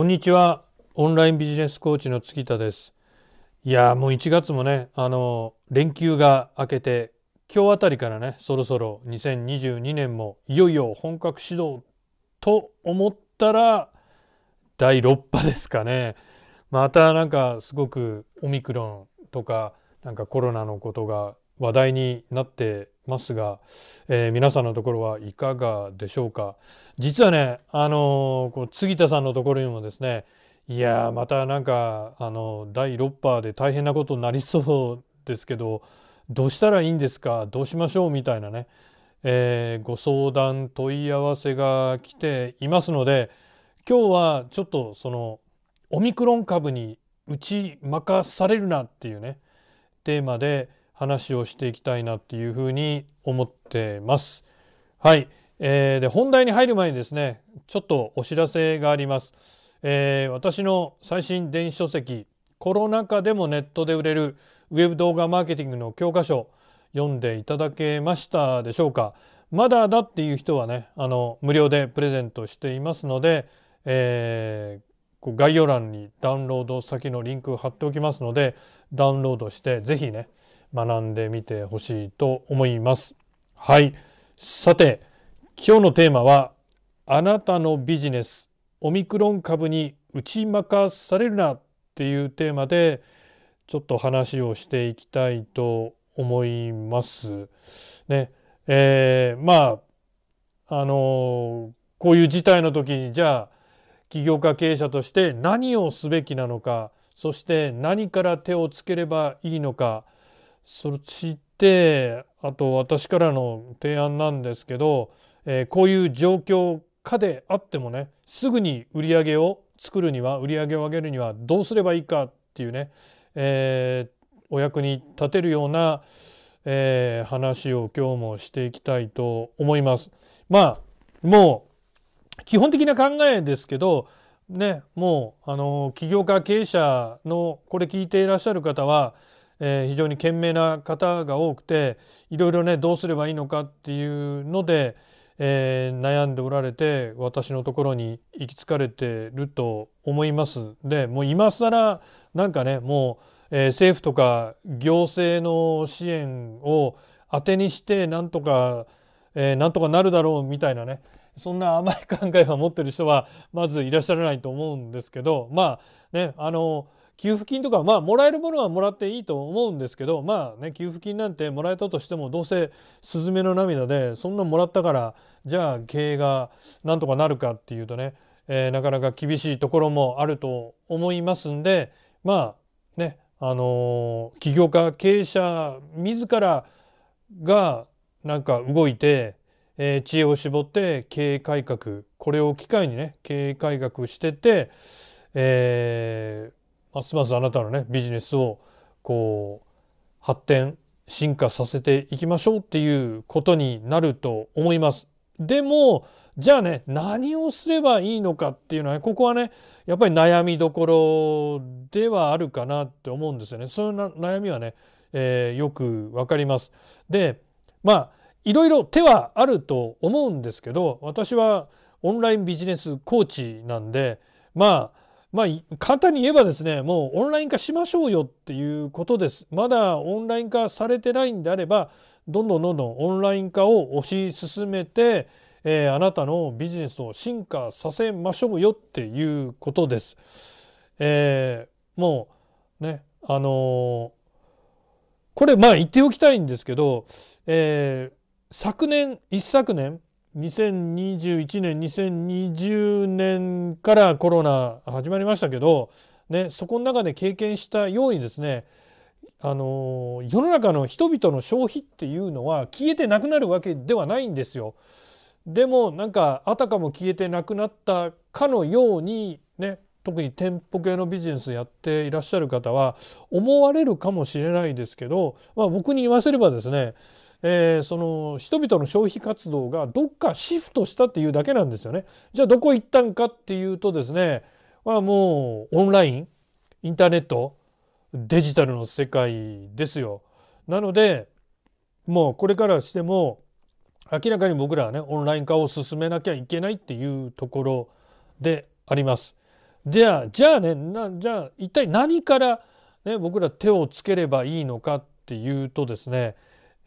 こんにちは。オンラインビジネスコーチの月田です。いやもう1月もね、あの、連休が明けて、今日あたりからね、そろそろ2022年もいよいよ本格始動と思ったら、第6波ですかね。またなんかすごくオミクロンとか、なんかコロナのことが話題になってますが、えー、皆さんのところはいかがでしょうか？実はねあの、この杉田さんのところにもですねいやまたなんかあの第6波で大変なことになりそうですけどどうしたらいいんですか？どうしましょう？みたいなね、えー、ご相談問い合わせが来ていますので今日はちょっとそのオミクロン株に打ち負かされるなっていうねテーマで話をしていきたいなっていうふうに思ってます。はい、えー、で本題に入る前にですねちょっとお知らせがあります。えー、私の最新電子書籍コロナ禍でもネットで売れるウェブ動画マーケティングの教科書読んでいただけましたでしょうかまだだっていう人はねあの無料でプレゼントしていますので、えー、概要欄にダウンロード先のリンクを貼っておきますのでダウンロードして是非ね学んでみてほしいと思います。はい。さて、今日のテーマは、あなたのビジネス、オミクロン株に打ち負かされるなっていうテーマで、ちょっと話をしていきたいと思います。ね。えー、まあ、あのこういう事態の時に、じゃあ、起業家経営者として何をすべきなのか、そして何から手をつければいいのか、そしてあと私からの提案なんですけど、えー、こういう状況下であってもねすぐに売り上げを作るには売り上げを上げるにはどうすればいいかっていうね、えー、お役に立てるような、えー、話を今日もしていきたいと思います。まあもう基本的な考えですけどねもうあの起業家経営者のこれ聞いていらっしゃる方はえー、非常に賢明な方が多くていろいろねどうすればいいのかっていうので、えー、悩んでおられて私のところに行き着かれてると思います。でもう今更なんかねもう、えー、政府とか行政の支援を当てにしてなんとか、えー、なんとかなるだろうみたいなねそんな甘い考えを持ってる人はまずいらっしゃらないと思うんですけどまあねあの給付金とかまあもらえるものはもらっていいと思うんですけどまあね給付金なんてもらえたとしてもどうせスズメの涙でそんなもらったからじゃあ経営がなんとかなるかっていうとね、えー、なかなか厳しいところもあると思いますんでまあねあのー、起業家経営者自らがなんか動いて、えー、知恵を絞って経営改革これを機会にね経営改革してて、えー、ますますあなたのねビジネスをこう発展進化させていきましょうっていうことになると思います。でもじゃあね何をすればいいのかっていうのは、ここはねやっぱり悩みどころではあるかなって思うんですよね。そういう悩みはね、えー、よくわかります。でまあいろいろ手はあると思うんですけど私はオンラインビジネスコーチなんでまあまあ、簡単に言えばですね、もうオンライン化しましょうよっていうことです。まだオンライン化されてないんであれば、どんどんどんどんオンライン化を推し進めて、えー、あなたのビジネスを進化させましょうよっていうことです。えー、もうね、あのー、これまあ言っておきたいんですけど、え、昨年、一昨年、2021年2020年からコロナ始まりましたけど、ね、そこの中で経験したようにですねあの世の中の人々の消費っていうのは消えてなくなるわけではないんですよ。でもなんかあたかも消えてなくなったかのようにね特に店舗系のビジネスやっていらっしゃる方は思われるかもしれないですけど、まあ、僕に言わせればですねえー、その人々の消費活動がどっかシフトしたっていうだけなんですよね。じゃあどこ行ったんかっていうとですね、まあ、もうオンラインインターネットデジタルの世界ですよ。なのでもうこれからしても明らかに僕らはねオンライン化を進めなきゃいけないっていうところであります。じゃあじゃあねじゃあ一体何から、ね、僕ら手をつければいいのかっていうとですね、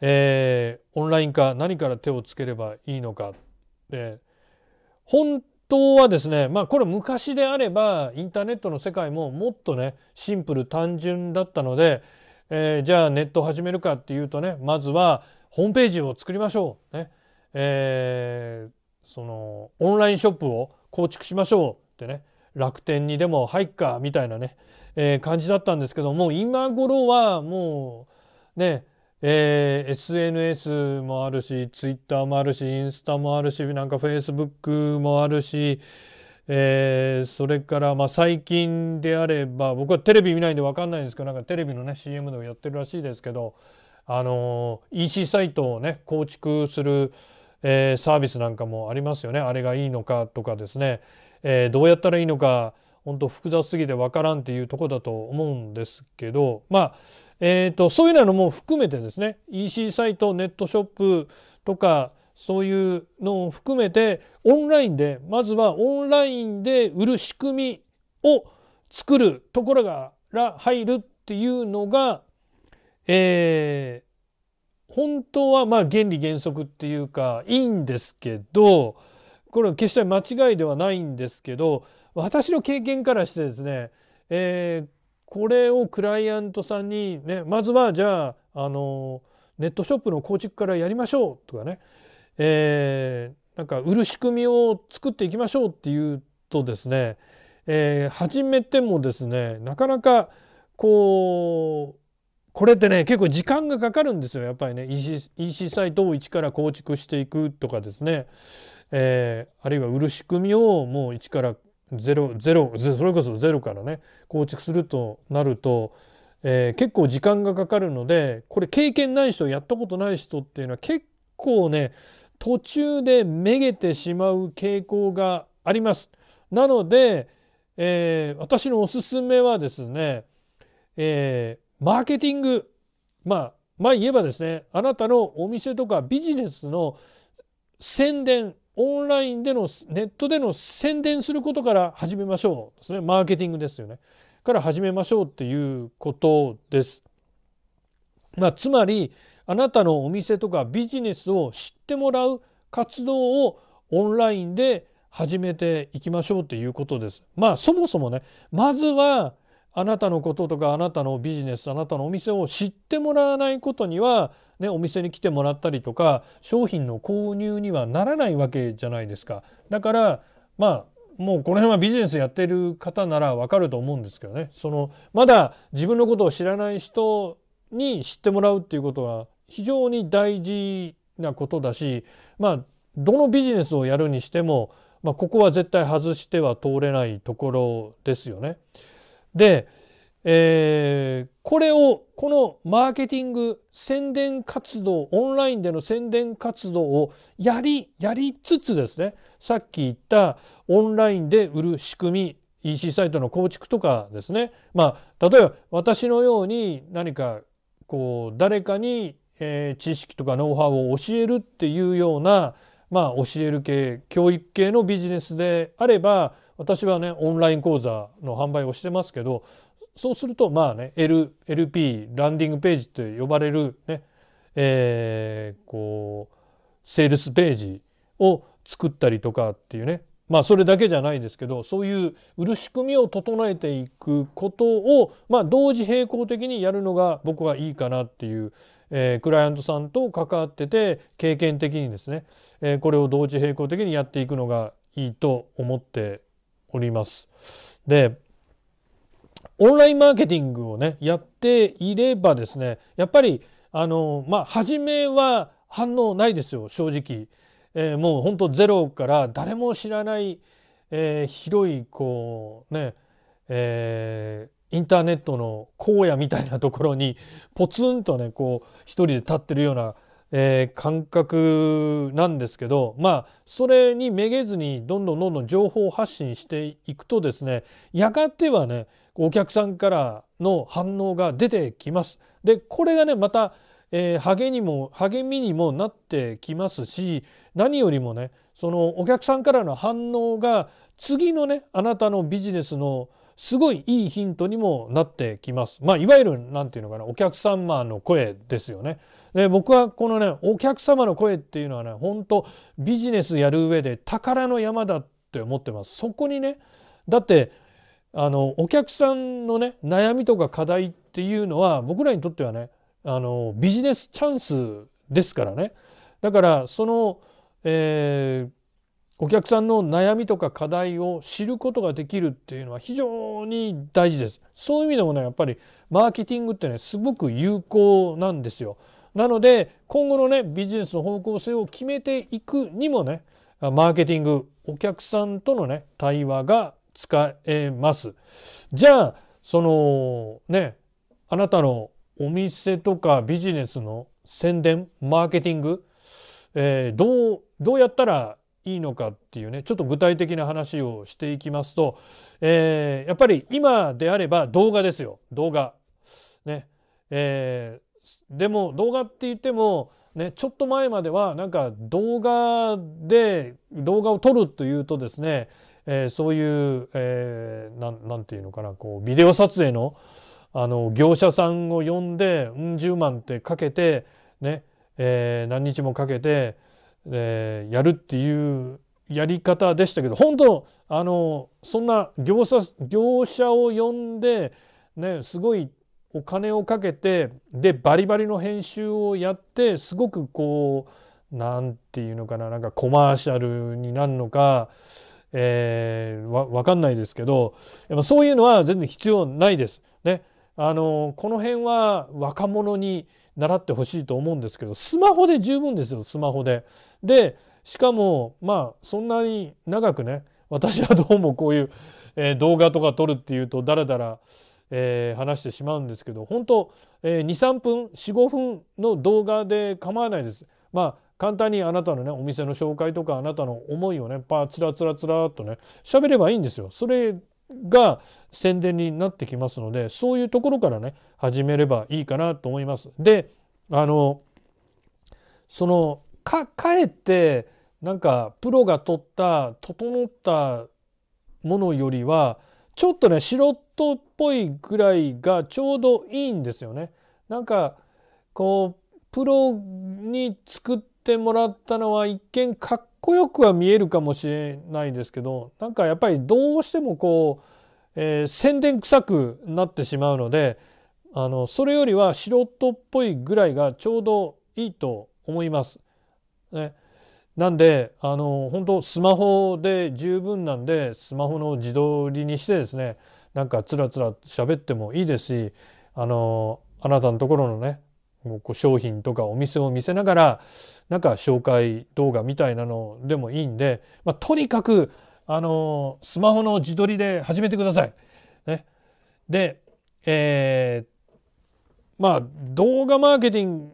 えー、オンライン化何から手をつければいいのか。で本当はですねまあこれ昔であればインターネットの世界ももっとねシンプル単純だったので、えー、じゃあネット始めるかっていうとねまずはホームページを作りましょう、ね。えー、そのオンラインショップを構築しましょう。ってね。楽天にでも入っかみたいなね、えー、感じだったんですけども今頃はもうねえー、SNS もあるし Twitter もあるしインスタもあるしなんか Facebook もあるし、えー、それからまあ最近であれば僕はテレビ見ないんで分かんないんですけどなんかテレビのね CM でもやってるらしいですけどあの EC サイトをね構築する、えー、サービスなんかもありますよね。あれがいいのかとかですね、えー、どうやったらいいのか本当複雑すぎて分からんっていうとこだと思うんですけどまあえーと、そういうのも含めてですね EC サイトネットショップとかそういうのを含めてオンラインでまずはオンラインで売る仕組みを作るところから入るっていうのが、えー、本当はまあ原理原則っていうかいいんですけどこれは決して間違いではないんですけど私の経験からしてですね、えー、これをクライアントさんにねまずはじゃああのネットショップの構築からやりましょうとかね、え、なんか売る仕組みを作っていきましょうっていうとですね、え、始めてもですねなかなかこうこれってね結構時間がかかるんですよ。やっぱりね EC, サイトを一から構築していくとかですね、え、あるいは売る仕組みをもう一からゼロゼロそれこそゼロからね構築するとなると、えー、結構時間がかかるのでこれ経験ない人やったことない人っていうのは結構ね途中でめげてしまう傾向があります。なので、えー、私のおすすめはですね、えー、マーケティングまあまあ言えばですねあなたのお店とかビジネスの宣伝オンラインでのネットでの宣伝することから始めましょうですねマーケティングですよねから始めましょうっていうことです。まあ、つまりあなたのお店とかビジネスを知ってもらう活動をオンラインで始めていきましょうっていうことです。まあそもそもねまずはあなたのこととかあなたのビジネスあなたのお店を知ってもらわないことにはね、お店に来てもらったりとか商品の購入にはならないわけじゃないですか。だからまあもうこの辺はビジネスやってる方ならわかると思うんですけどねそのまだ自分のことを知らない人に知ってもらうっていうことは非常に大事なことだしまあどのビジネスをやるにしても、まあ、ここは絶対外しては通れないところですよね。でえー、これをこのマーケティング宣伝活動オンラインでの宣伝活動をやりやりつつですねさっき言ったオンラインで売る仕組み EC サイトの構築とかですね。まあ例えば私のように何かこう誰かに、えー、知識とかノウハウを教えるっていうようなまあ教える系教育系のビジネスであれば私はねオンライン講座の販売をしてますけどそうするとまあね L LP ランディングページと呼ばれるね、えー、こうセールスページを作ったりとかっていうね。まあそれだけじゃないですけどそういう売る仕組みを整えていくことをまあ同時並行的にやるのが僕はいいかなっていう、えー、クライアントさんと関わってて経験的にですね、えー、これを同時並行的にやっていくのがいいと思っております。でオンラインマーケティングをねやっていればですねやっぱりあのまあ初めは反応ないですよ正直、えー、もう本当ゼロから誰も知らない、えー、広いこうね、えー、インターネットの荒野みたいなところにポツンとねこう一人で立ってるような、えー、感覚なんですけどまあそれにめげずにどんどんどんどん情報発信していくとですねやがてはねお客さんからの反応が出てきます。でこれがねまた、えー、励にも励みにもなってきますし何よりもねそのお客さんからの反応が次のねあなたのビジネスのすごいいいヒントにもなってきます。まあいわゆる何て言うのかなお客様の声ですよね。で僕はこのねお客様の声っていうのはね本当ビジネスやる上で宝の山だって思ってます。そこにねだってあのお客さんのね悩みとか課題っていうのは僕らにとってはねあのビジネスチャンスですからね。だからその、えー、お客さんの悩みとか課題を知ることができるっていうのは非常に大事です。そういう意味でもねやっぱりマーケティングってねすごく有効なんですよ。なので今後のねビジネスの方向性を決めていくにもねマーケティングお客さんとのね対話が使えます。じゃあそのねあなたのお店とかビジネスの宣伝マーケティング、えー、どうどうやったらいいのかっていうねちょっと具体的な話をしていきますと、えー、やっぱり今であれば動画ですよ動画。ねえー、でも動画って言ってもね、ちょっと前まではなんか動画で動画を撮るというとですね、えー、そういう、えー、なんなんていうのかなこうビデオ撮影のあの業者さんを呼んでうん十万ってかけてね、えー、何日もかけて、えー、やるっていうやり方でしたけど本当あのそんな業者業者を呼んでねすごいお金をかけてでバリバリの編集をやってすごくこう何て言うのかななんかコマーシャルになるのか、えー、わ分かんないですけどやっぱそういうのは全然必要ないです。ね、あのこの辺は若者に習ってほしいと思うんですけどスマホで十分ですよスマホで。でしかもまあそんなに長くね私はどうもこういう、えー、動画とか撮るっていうとだらだらえ、話してしまうんですけど本当、え、23分45分の動画で構わないです。まあ簡単にあなたのねお店の紹介とかあなたの思いをねパーツラツラツラっとね喋ればいいんですよ。それが宣伝になってきますのでそういうところからね始めればいいかなと思います。であのそのかかえってなんかプロが取った整ったものよりはちょっとね素人っぽいぐらいがちょうどいいんですよね。なんかこうプロに作ってもらったのは一見かっこよくは見えるかもしれないですけどなんかやっぱりどうしてもこう、えー、宣伝臭くなってしまうのであのそれよりは素人っぽいぐらいがちょうどいいと思います。ね、なんであの本当スマホで十分なんでスマホの自撮りにしてですねなんかつらつら喋ってもいいですしあのあなたのところのねもうこう商品とかお店を見せながらなんか紹介動画みたいなのでもいいんで、まあ、とにかくあのスマホの自撮りで始めてください。ね、で、えー、まあ動画マーケティン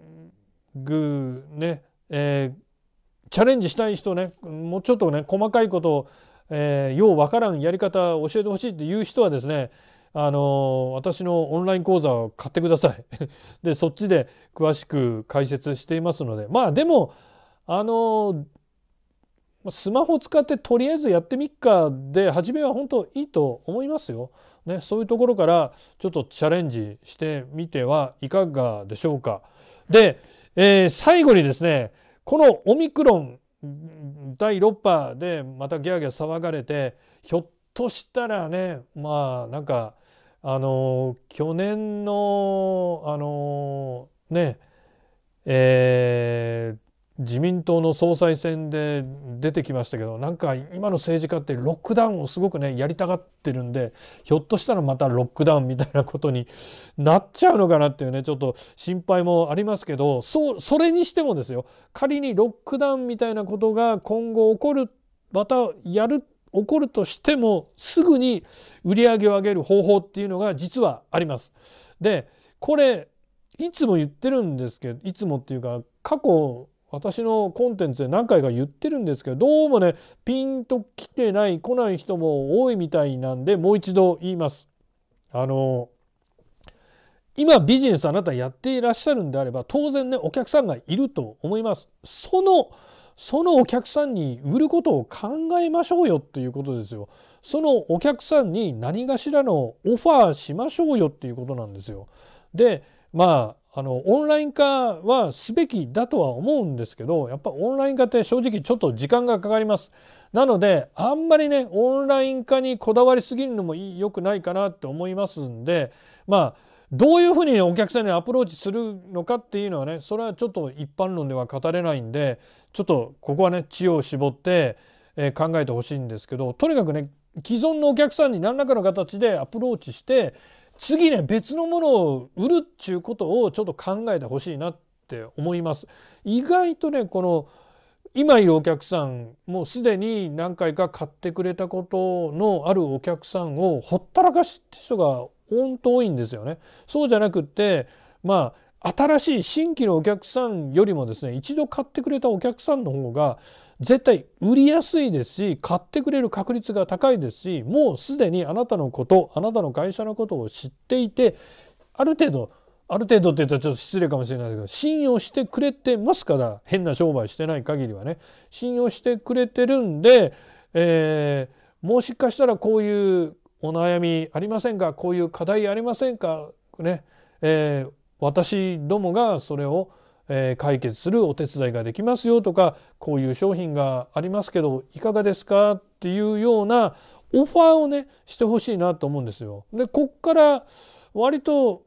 グね、えーチャレンジしたい人ねもうちょっとね細かいことを、えー、ようわからんやり方を教えてほしいっていう人はですねあの私のオンライン講座を買ってください。でそっちで詳しく解説していますのでまあでもあのスマホ使ってとりあえずやってみっかで初めは本当いいと思いますよ。ね、そういうところからちょっとチャレンジしてみてはいかがでしょうか。で、えー、最後にですねこのオミクロン第6波でまたギャーギャー騒がれてひょっとしたらねまあなんかあの去年のあのねえー、自民党の総裁選で出てきましたけどなんか今の政治家ってロックダウンをすごくねやりたがってるんでひょっとしたらまたロックダウンみたいなことになっちゃうのかなっていうねちょっと心配もありますけどそそれにしてもですよ。仮にロックダウンみたいなことが今後起こるまたやる起こるとしてもすぐに売り上げを上げる方法っていうのが実はあります。でこれいつも言ってるんですけどいつもっていうか過去私のコンテンツで何回か言ってるんですけどどうもねピンと来てない来ない人も多いみたいなんでもう一度言います。あの今ビジネスあなたやっていらっしゃるんであれば当然ねお客さんがいると思います。そのそのお客さんに売ることを考えましょうよっていうことですよ。そのお客さんに何かしらのオファーしましょうよっていうことなんですよ。でまああのオンライン化はすべきだとは思うんですけどやっぱオンライン化って正直ちょっと時間がかかります。なのであんまりねオンライン化にこだわりすぎるのも良くないかなって思いますんでまあどういうふうにお客さんにアプローチするのかっていうのはねそれはちょっと一般論では語れないんでちょっとここはね知恵を絞って、え考えてほしいんですけどとにかくね既存のお客さんに何らかの形でアプローチして次ね別のものを売るっていうことをちょっと考えてほしいなって思います。意外とねこの今いるお客さんもうすでに何回か買ってくれたことのあるお客さんをほったらかしって人が本当多いんですよね。そうじゃなくってまあ新しい新規のお客さんよりもですね一度買ってくれたお客さんの方が絶対売りやすいですし買ってくれる確率が高いですしもうすでにあなたのことあなたの会社のことを知っていてある程度ある程度って言ったらちょっと失礼かもしれないですけど信用してくれてますから変な商売してない限りはね信用してくれてるんで、えー、もしかしたらこういうお悩みありませんか？こういう課題ありませんか？ね、えー、私どもがそれをえ解決するお手伝いができますよとかこういう商品がありますけどいかがですか？っていうようなオファーをねしてほしいなと思うんですよ。でこっから割と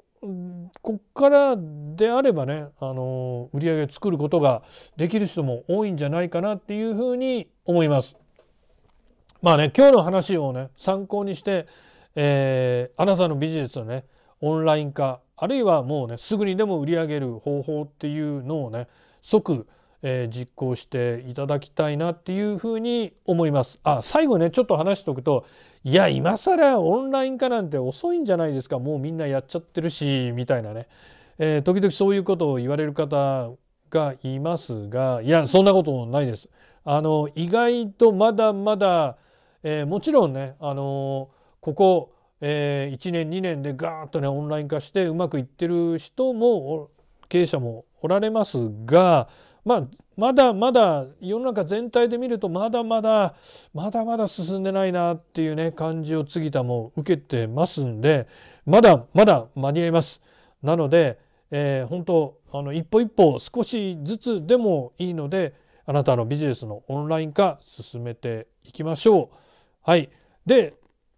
こっからであればねあの売り上げ作ることができる人も多いんじゃないかなっていうふうに思います。まあね今日の話をね参考にして、えー、あなたのビジネスをねオンライン化あるいはもうねすぐにでも売り上げる方法っていうのをね即、えー、実行していただきたいなっていうふうに思います。あ最後ねちょっと話しておくといや今更オンライン化なんて遅いんじゃないですかもうみんなやっちゃってるしみたいなね、えー、時々そういうことを言われる方がいますがいやそんなことないです。あの意外とまだまだ、えー、もちろんねあのここえー、1年2年でガーッとねオンライン化してうまくいってる人も経営者もおられますが、まあ、まだまだ世の中全体で見るとまだまだまだまだ進んでないなっていうね感じを杉田も受けてますんでまだまだ間に合います。なので、えー、本当あの一歩一歩少しずつでもいいのであなたのビジネスのオンライン化進めていきましょう。はい、で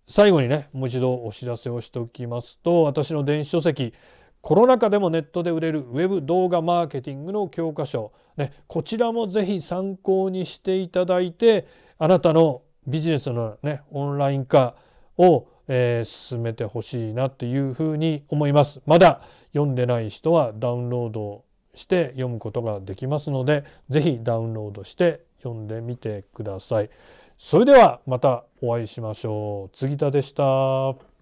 最後にねもう一度お知らせをしておきますと私の電子書籍コロナ禍でもネットで売れるウェブ動画マーケティングの教科書、ね、こちらもぜひ参考にしていただいてあなたのビジネスのねオンライン化を、えー、進めてほしいなというふうに思います。まだ読んでない人はダウンロードして読むことができますのでぜひダウンロードして読んでみてください。それではまたお会いしましょう。杉田でした。